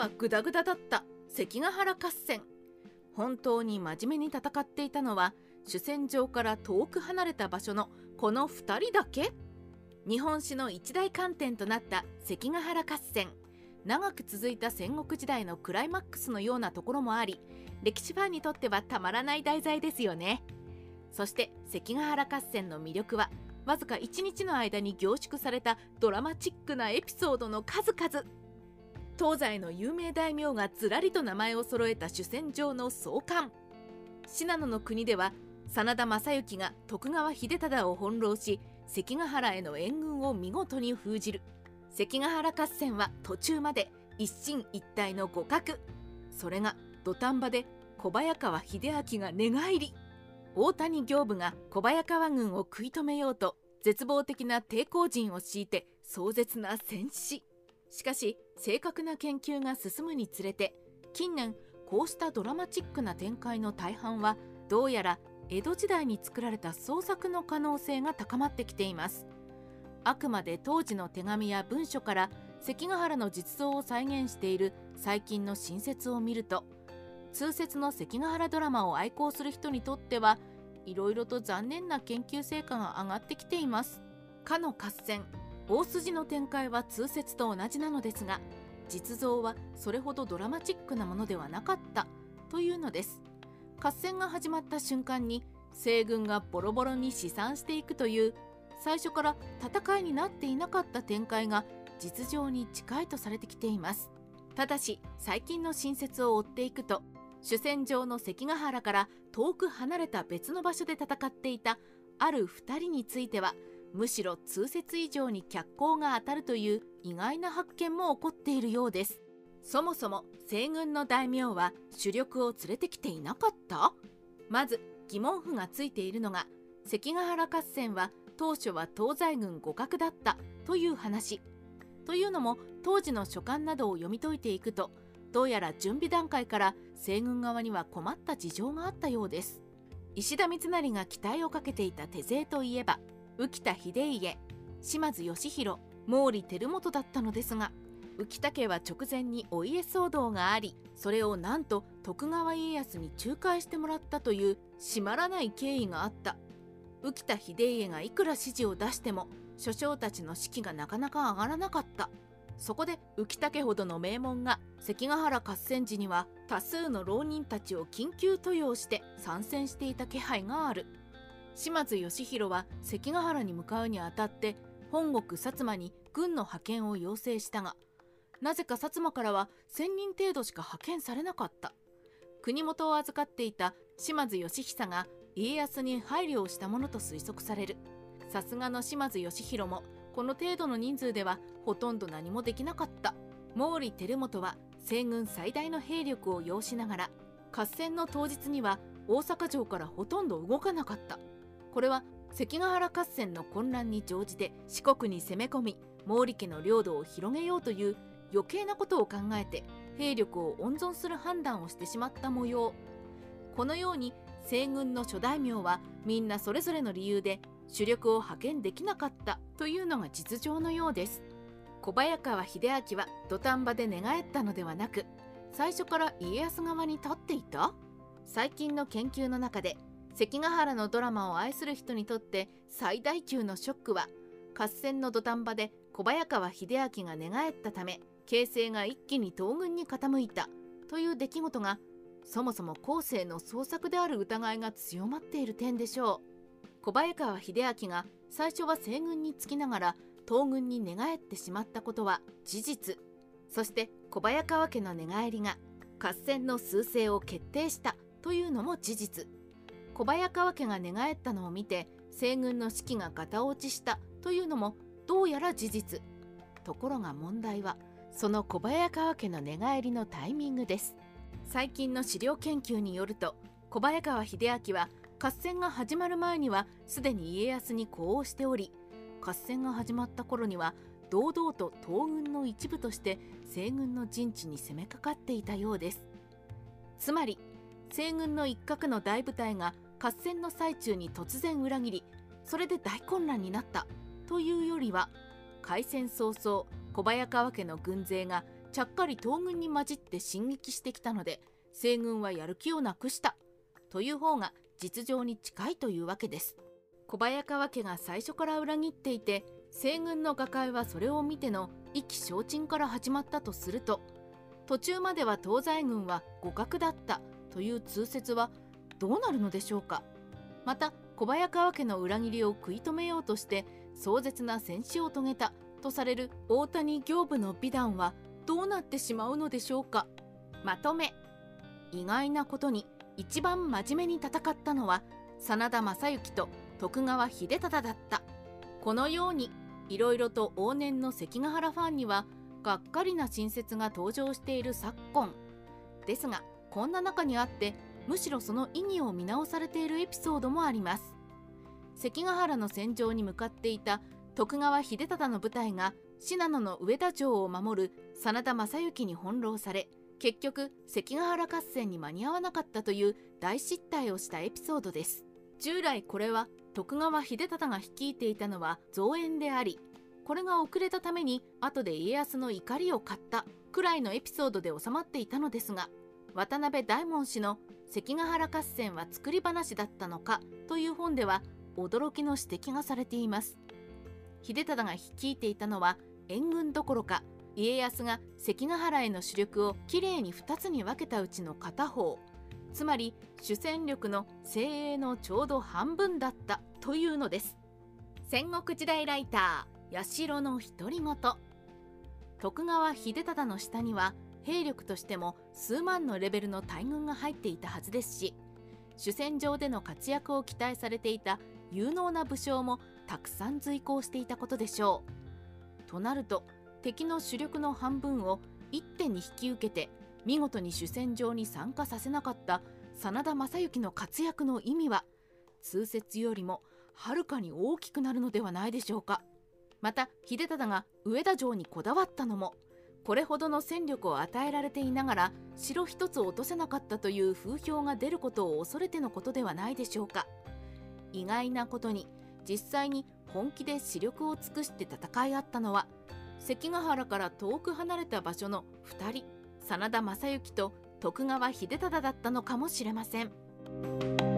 はグダグダだった。関ヶ原合戦。本当に真面目に戦っていたのは主戦場から遠く離れた場所のこの2人だけ。日本史の一大観点となった関ヶ原合戦。長く続いた戦国時代のクライマックスのようなところもあり歴史ファンにとってはたまらない題材ですよね。そして関ヶ原合戦の魅力はわずか1日の間に凝縮されたドラマチックなエピソードの数々。東西の有名大名がずらりと名前を揃えた主戦場の総監。信濃の国では真田昌幸が徳川秀忠を翻弄し関ヶ原への援軍を見事に封じる。関ヶ原合戦は途中まで一進一退の互角。それが土壇場で小早川秀明が寝返り。大谷行部が小早川軍を食い止めようと絶望的な抵抗陣を敷いて壮絶な戦死。しかし正確な研究が進むにつれて近年こうしたドラマチックな展開の大半はどうやら江戸時代に作られた創作の可能性が高まってきています。あくまで当時の手紙や文書から関ヶ原の実像を再現している最近の新説を見ると通説の関ヶ原ドラマを愛好する人にとってはいろいろと残念な研究成果が上がってきています。かの合戦。大筋の展開は通説と同じなのですが実像はそれほどドラマチックなものではなかったというのです。合戦が始まった瞬間に西軍がボロボロに試算していくという最初から戦いになっていなかった展開が実情に近いとされてきています。ただし最近の新説を追っていくと主戦場の関ヶ原から遠く離れた別の場所で戦っていたある2人についてはむしろ通説以上に脚光が当たるという意外な発見も起こっているようです。そもそも西軍の大名は主力を連れてきていなかった？まず疑問符がついているのが関ヶ原合戦は当初は東西軍互角だったという話。というのも当時の書簡などを読み解いていくとどうやら準備段階から西軍側には困った事情があったようです。石田三成が期待をかけていた手勢といえば浮田秀家島津義弘毛利輝元だったのですが浮田家は直前にお家騒動がありそれをなんと徳川家康に仲介してもらったという締まらない経緯があった。浮田秀家がいくら指示を出しても諸将たちの士気がなかなか上がらなかった。そこで浮田家ほどの名門が関ヶ原合戦時には多数の浪人たちを緊急登用して参戦していた気配がある。島津義弘は関ヶ原に向かうにあたって本国薩摩に軍の派遣を要請したがなぜか薩摩からは1000人程度しか派遣されなかった。国元を預かっていた島津義久が家康に配慮をしたものと推測される。さすがの島津義弘もこの程度の人数ではほとんど何もできなかった。毛利輝元は西軍最大の兵力を要しながら合戦の当日には大阪城からほとんど動かなかった。これは関ヶ原合戦の混乱に乗じて四国に攻め込み毛利家の領土を広げようという余計なことを考えて兵力を温存する判断をしてしまった模様。このように西軍の諸大名はみんなそれぞれの理由で主力を派遣できなかったというのが実情のようです。小早川秀明は土壇場で寝返ったのではなく最初から家康側に立っていた？最近の研究の中で関ヶ原のドラマを愛する人にとって最大級のショックは合戦の土壇場で小早川秀明が寝返ったため形勢が一気に東軍に傾いたという出来事がそもそも後世の創作である疑いが強まっている点でしょう。小早川秀明が最初は西軍につきながら東軍に寝返ってしまったことは事実。そして小早川家の寝返りが合戦の趨勢を決定したというのも事実。小早川家が寝返ったのを見て西軍の士気がガタ落ちしたというのもどうやら事実。ところが問題はその小早川家の寝返りのタイミングです。最近の資料研究によると小早川秀明は合戦が始まる前にはすでに家康に呼応しており合戦が始まった頃には堂々と東軍の一部として西軍の陣地に攻めかかっていたようです。つまり西軍の一角の大部隊が合戦の最中に突然裏切りそれで大混乱になった。というよりは開戦早々小早川家の軍勢がちゃっかり東軍に混じって進撃してきたので西軍はやる気をなくした。という方が実情に近いというわけです。小早川家が最初から裏切っていて西軍の画界はそれを見ての意気消沈から始まったとすると途中までは東西軍は互角だった。という通説はどうなるのでしょうか？また小早川家の裏切りを食い止めようとして壮絶な戦死を遂げたとされる大谷行部の美談はどうなってしまうのでしょうか？まとめ。意外なことに一番真面目に戦ったのは真田昌幸と徳川秀忠だった。このようにいろいろと往年の関ヶ原ファンにはがっかりな新説が登場している昨今。ですがこんな中にあってむしろその意義を見直されているエピソードもあります。関ヶ原の戦場に向かっていた徳川秀忠の部隊が信濃の上田城を守る真田昌幸に翻弄され結局関ヶ原合戦に間に合わなかったという大失態をしたエピソードです。従来これは徳川秀忠が率いていたのは増援でありこれが遅れたために後で家康の怒りを買ったくらいのエピソードで収まっていたのですが渡辺大門氏の関ヶ原合戦は作り話だったのかという本では驚きの指摘がされています。秀忠が率いていたのは援軍どころか家康が関ヶ原への主力をきれいに2つに分けたうちの片方。つまり主戦力の精鋭のちょうど半分だったというのです。戦国時代ライター八代の独り言。徳川秀忠の下には兵力としても数万のレベルの大軍が入っていたはずですし主戦場での活躍を期待されていた有能な武将もたくさん随行していたことでしょう。となると敵の主力の半分を一手に引き受けて見事に主戦場に参加させなかった真田昌幸の活躍の意味は通説よりもはるかに大きくなるのではないでしょうかまた秀忠が上田城にこだわったのもこれほどの戦力を与えられていながら城一つ落とせなかったという風評が出ることを恐れてのことではないでしょうか意外なことに実際に本気で視力を尽くして戦い合ったのは関ヶ原から遠く離れた場所の2人真田昌幸と徳川秀忠だったのかもしれません。